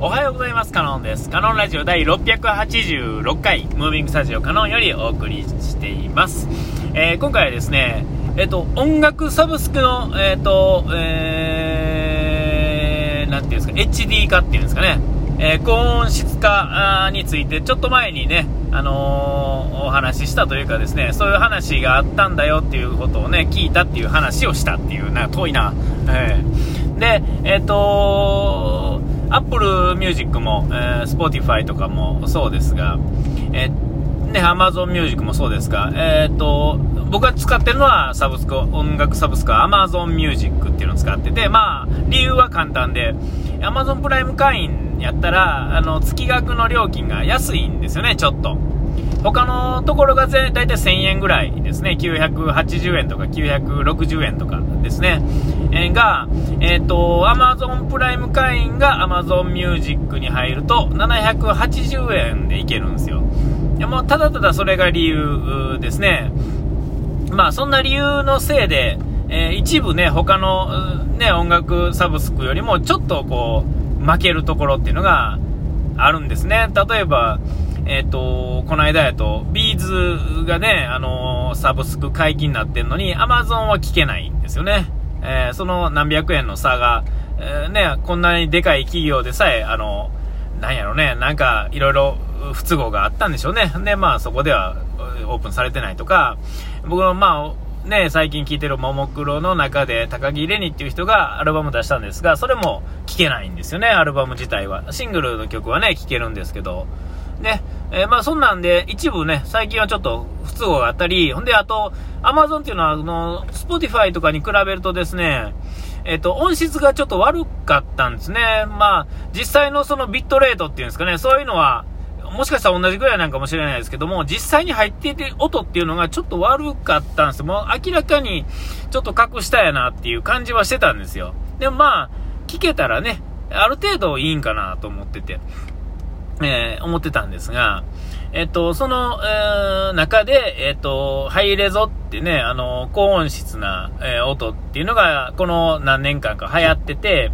おはようございます。カノンです。カノンラジオ第686回、ムービングスタジオカノンよりお送りしています。えー今回はですね、えっ、と、音楽サブスクの、えっ、と、えー、なんていうんですか、HD 化っていうんですかね、えー高音質化について、ちょっと前にね、あのーお話ししたというかですね、そういう話があったんだよっていうことをね、聞いたっていう話をしたっていう、な遠いな。えーで、えっ、とー Apple Music も、えー、Spotify とかもそうですが、えーね、Amazon ミュージックもそうですが、えっ、と、僕が使ってるのはサブスク、音楽サブスクは Amazon ミュージックっていうのを使ってて、まあ、理由は簡単で、Amazon プライム会員やったら、あの、月額の料金が安いんですよね、ちょっと。他のところがぜ大体1000円ぐらいですね、980円とか960円とかですね、えが、えっ、と、Amazon プライム会員が Amazon ミュージックに入ると780円でいけるんですよ。いやもただただそれが理由ですね。まあそんな理由のせいで、えー一部ね、他の、ね、音楽サブスクよりもちょっとこう、負けるところっていうのがあるんですね。例えば、えっ、と、この間やと、ビーズがね、あのーサブスク解禁になってんのに、アマゾンは聞けないんですよね。えーその何百円の差が、えね、こんなにでかい企業でさえ、あのなんやろね、なんか、いろいろ不都合があったんでしょうね。で、まあ、そこでは、オープンされてないとか、僕の、まあ、ね、最近聴いてるももクロの中で、高木レニっていう人がアルバム出したんですが、それも聴けないんですよね、アルバム自体は。シングルの曲はね、聴けるんですけど。ね、えーまあそんなんで、一部ね、最近はちょっと不都合があったり、ほんで、あと、Amazon っていうのは、あの、Spotify とかに比べるとですね、えっ、と、音質がちょっと悪かったんですね。まあ、実際のそのビットレートっていうんですかね、そういうのは、もしかしたら同じぐらいなんかもしれないですけども、実際に入っていて音っていうのがちょっと悪かったんです。もう明らかにちょっと隠したやなっていう感じはしてたんですよ。でもまあ、聞けたらね、ある程度いいんかなと思ってて。えー思ってたんですが、えっと、その、えー中で、えっと、ハイレゾってね、あの、高音質な、えー音っていうのが、この何年間か流行ってて、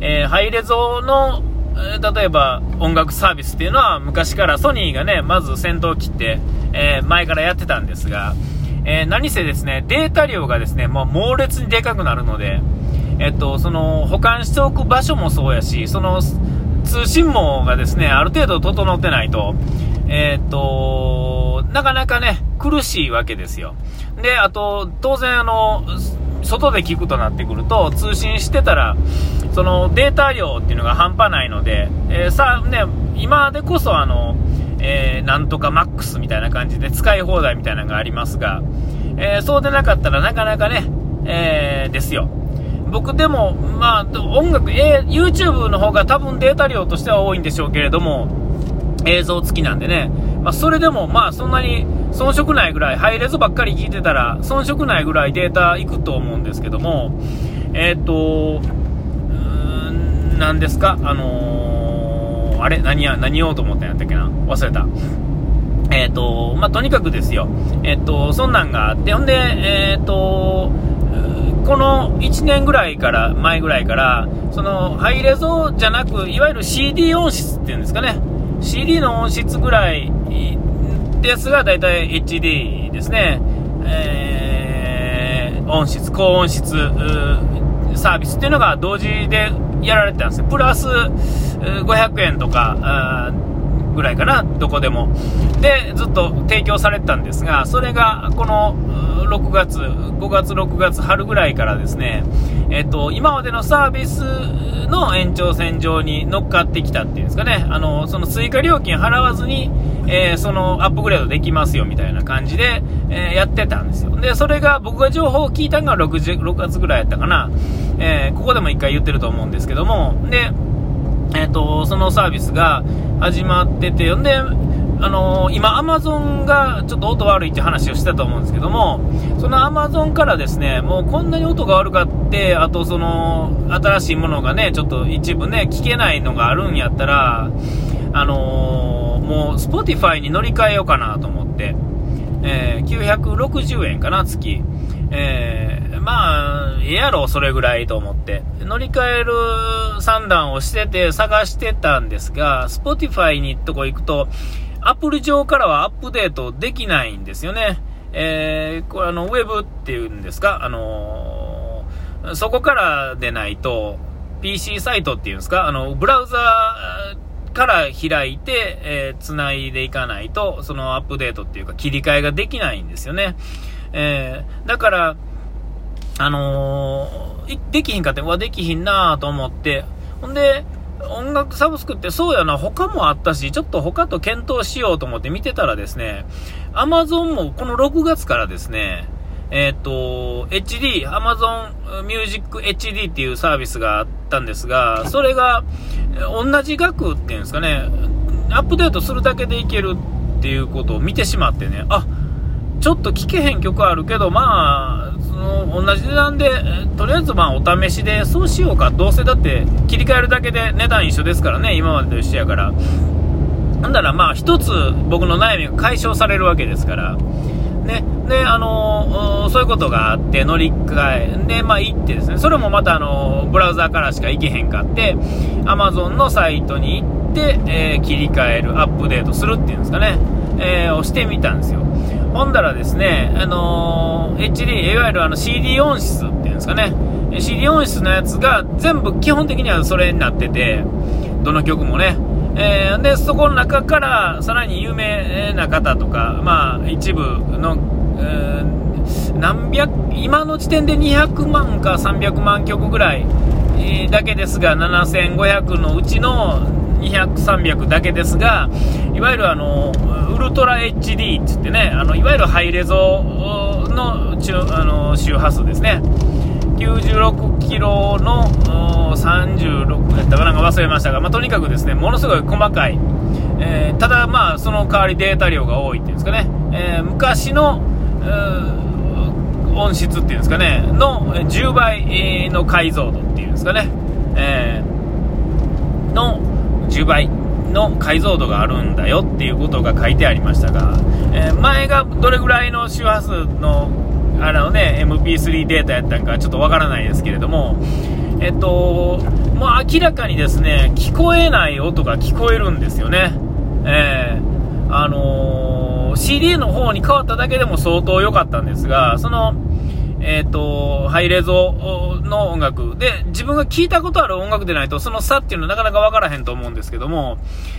えーハイレゾの、え例えば音楽サービスっていうのは昔からソニーがね、まず先頭を切って、え前からやってたんですが、えー何せですね、データ量がですね、もう猛烈にでかくなるので、えっと、その、保管しておく場所もそうやし、その、通信網がですね、ある程度整ってないと、えっと、なかなかね、苦しいわけですよ。で、あと、当然あの、外で聞くとなってくると、通信してたら、そのデータ量っていうのが半端ないので、えーさあね、今でこそあの、えーなんとかマックスみたいな感じで使い放題みたいなのがありますが、えーそうでなかったらなかなかね、えーですよ。僕でも、まあ、音楽、えー YouTube の方が多分データ量としては多いんでしょうけれども、映像付きなんでね、まあ、それでも、まあ、そんなに遜色ないぐらい、ハイレゾばっかり聞いてたら、遜色ないぐらいデータいくと思うんですけども、えっと、うーん、なんですか、あのーあれ、何や、何言おうと思ったんやったっけな、忘れた。えっ、と、まあ、とにかくですよ。えっ、と、そんなんがあって、ほんで、えっ、と、この1年ぐらいから、前ぐらいから、その、ハイレゾじゃなく、いわゆる CD 音質っていうんですかね。CD の音質ぐらいですが、だいたい HD ですね。えー音質、高音質、サービスっていうのが同時でやられてたんですよ。プラス、500円とか、ぐらいかな、どこでも。で、ずっと提供されてたんですが、それがこの6月、5月、6月、春ぐらいからですね、えっと、今までのサービスの延長線上に乗っかってきたっていうんですかね、あの、その追加料金払わずに、えーそのアップグレードできますよみたいな感じで、えーやってたんですよ。で、それが僕が情報を聞いたのが 6, 6月ぐらいやったかな、えーここでも一回言ってると思うんですけども、で、えっ、と、そのサービスが始まってて、んで、あのー今、アマゾンがちょっと音悪いって話をしてたと思うんですけども、そのアマゾンからですね、もうこんなに音が悪かって、あとその、新しいものがね、ちょっと一部ね、聞けないのがあるんやったら、あのーもう、Spotify に乗り換えようかなと思って、えー960円かな、月。えーまあ、ええやろ、それぐらいと思って。乗り換える算段をしてて探してたんですが、Spotify にとこ行くと、アプリ上からはアップデートできないんですよね。えー、これあの、ウェブっていうんですか、あのー、そこからでないと、PC サイトっていうんですか、あの、ブラウザから開いて、えー、繋いでいかないと、そのアップデートっていうか切り替えができないんですよね。えー、だから、あのー、できひんかって、わ、できひんなと思って、ほんで、音楽サブスクってそうやな、他もあったし、ちょっと他と検討しようと思って見てたらですね、アマゾンもこの6月からですね、えっ、と、HD、Amazon Music HD っていうサービスがあったんですが、それが同じ額っていうんですかね、アップデートするだけでいけるっていうことを見てしまってね、あ、ちょっと聴けへん曲あるけど、まあ、同じ値段で、とりあえずまあお試しでそうしようか。どうせだって切り替えるだけで値段一緒ですからね、今までと一緒やから。なんだらまあ一つ僕の悩みが解消されるわけですから。ね。で、あのー、そういうことがあって、乗り換え、で、まあ行ってですね、それもまたあのー、ブラウザーからしか行けへんかって、Amazon のサイトに行って、えー、切り替える、アップデートするっていうんですかね、えー、をしてみたんですよ。ほんだらですね、あの HD、いわゆるあの CD 音質っていうんですかね、CD 音質のやつが全部基本的にはそれになってて、どの曲もね、えー、で、そこの中からさらに有名な方とか、まあ一部の、えー、何百、今の時点で200万か300万曲ぐらいだけですが、7500のうちの200、300だけですが、いわゆるあの、ウルトラ HD って言ってね、あの、いわゆるハイレゾのあの周波数ですね。96キロの36やったかなんか忘れましたが、まあ、とにかくですね、ものすごい細かい、えー、ただまあ、その代わりデータ量が多いっていうんですかね、えー、昔の、音質っていうんですかね、の10倍の解像度っていうんですかね、えー、の10倍。の解像度があるんだよっていうことが書いてありましたが、えー、前がどれぐらいの周波数のあのね、MP3 データやったんかちょっとわからないですけれども、えっと、もう明らかにですね、聞こえない音が聞こえるんですよね。えー、あのー、CD の方に変わっただけでも相当良かったんですが、その、えっ、ー、と、ハイレゾの音楽。で、自分が聞いたことある音楽でないと、その差っていうのはなかなかわからへんと思うんですけども、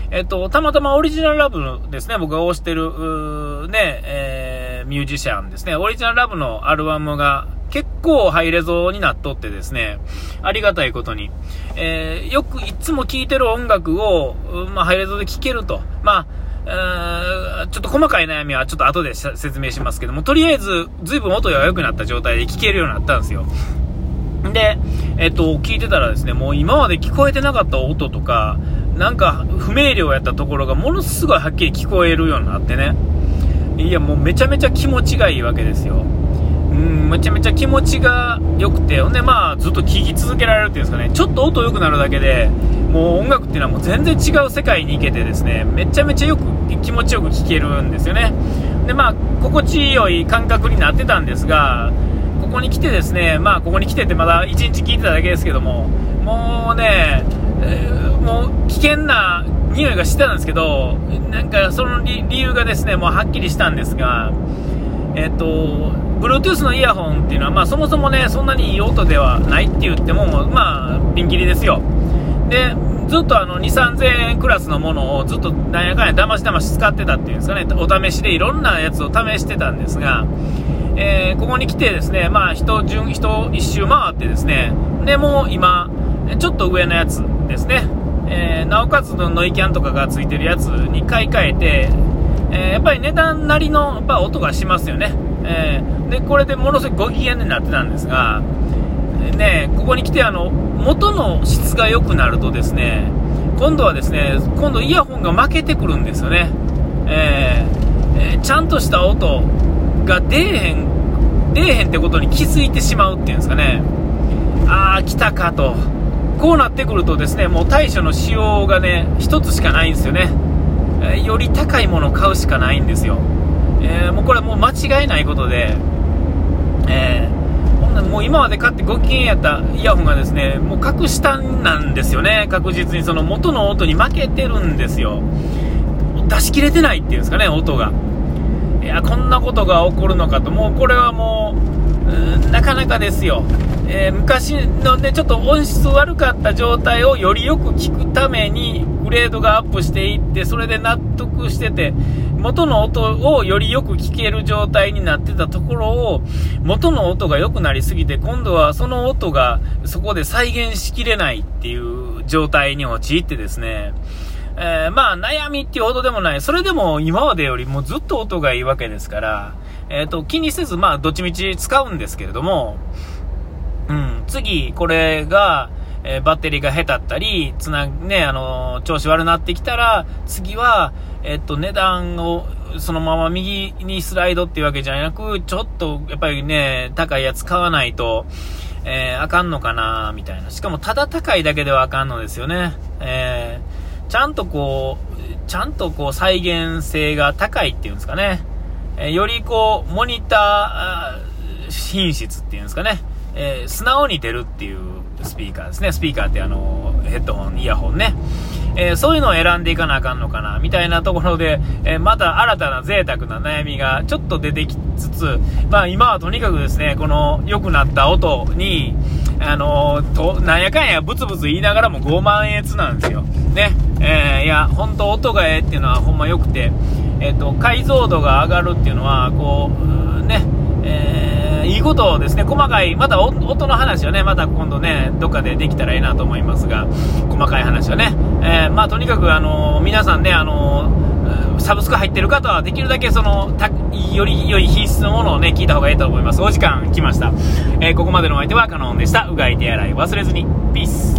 えっ、ー、と、たまたまオリジナルラブですね、僕が推してる、ね、えー、ミュージシャンですね、オリジナルラブのアルバムが結構ハイレゾになっとってですね、ありがたいことに、えー、よくいつも聴いてる音楽を、まあ、ハイレゾで聴けると。まあちょっと細かい悩みはちょっと後で説明しますけども、とりあえず、ずいぶん音が良くなった状態で聞けるようになったんですよ。で、えっと、聞いてたらですね、もう今まで聞こえてなかった音とか、なんか不明瞭やったところがものすごいはっきり聞こえるようになってね。いや、もうめちゃめちゃ気持ちがいいわけですよ。うん、めちゃめちゃ気持ちが良くて、ほんでまあ、ずっと聴き続けられるっていうんですかね、ちょっと音良くなるだけで、もう音楽っていうのはもう全然違う世界に行けてですね、めちゃめちゃよく、気持ちよく聴けるんですよね。で、まあ、心地よい感覚になってたんですが、ここに来てですね、まあ、ここに来てってまだ1日聞いてただけですけども、もうね、えー、もう危険な匂いがしてたんですけど、なんかその理由がですね、もうはっきりしたんですが、えっ、と、Bluetooth のイヤホンっていうのは、まあ、そもそもね、そんなにいい音ではないって言っても、まあ、ピンキリですよ。で、ずっとあの、2、3000円クラスのものをずっとなんやかんやだましだまし使ってたっていうんですかね、お試しでいろんなやつを試してたんですが、えー、ここに来てですね、まあ、人、順、人一周回ってですね、で、もう今、ちょっと上のやつですね、えー、なおかつのノイキャンとかがついてるやつに買い替えて、えー、やっぱり値段なりのやっぱ音がしますよね。えー、で、これでものすごいご機嫌になってたんですが、ね、ここに来てあの、元の質が良くなるとですね、今度はですね、今度イヤホンが負けてくるんですよね。えー、えー、ちゃんとした音が出えへん、出えへんってことに気づいてしまうっていうんですかね。あー、来たかと。こうなってくるとですね、もう対処の仕様がね、一つしかないんですよね。え、より高いものを買うしかないんですよ。えー、もうこれもう間違いないことで、えー、もう今まで買ってご機嫌やったイヤホンがですね、もう格下なんですよね。確実にその元の音に負けてるんですよ。出し切れてないっていうんですかね、音が。いや、こんなことが起こるのかと、もうこれはもう、うなかなかですよ。えー、昔のね、ちょっと音質悪かった状態をよりよく聞くために、レードがアップしていって、それで納得してて、元の音をよりよく聞ける状態になってたところを、元の音が良くなりすぎて、今度はその音がそこで再現しきれないっていう状態に陥ってですね、えー、まあ悩みっていうほどでもない。それでも今までよりもずっと音がいいわけですから、えっ、ー、と、気にせず、まあどっちみち使うんですけれども、うん、次、これが、えー、バッテリーが下手ったり、つな、ね、あの調子悪なってきたら、次は、えっと、値段をそのまま右にスライドっていうわけじゃなく、ちょっと、やっぱりね、高いやつ買わないと、えー、あかんのかな、みたいな。しかも、ただ高いだけではあかんのですよね。えー、ちゃんとこう、ちゃんとこう、再現性が高いっていうんですかね。えー、よりこう、モニター品質っていうんですかね。えー、素直に出るっていうスピーカーですね。スピーカーってあの、ヘッドホン、イヤホンね。えー、そういうのを選んでいかなあかんのかな、みたいなところで、えー、また新たな贅沢な悩みがちょっと出てきつつ、まあ今はとにかくですね、この良くなった音に、あのー、と、なんやかんやブツブツ言いながらも5万円なんですよ。ね。えー、いや、本当音がええっていうのはほんま良くて、えっ、と、解像度が上がるっていうのは、こう、いことをですね、細かい、また音の話はね、また今度ね、どっかでできたらいいなと思いますが、細かい話はね、えー、まあとにかくあの皆さんね、あのサブスク入ってる方はできるだけその、たより良い品質のものをね、聞いた方がいいと思います。お時間来ました。えー、ここまでのお相手はカノンでした。うがい手洗い忘れずに。ピース。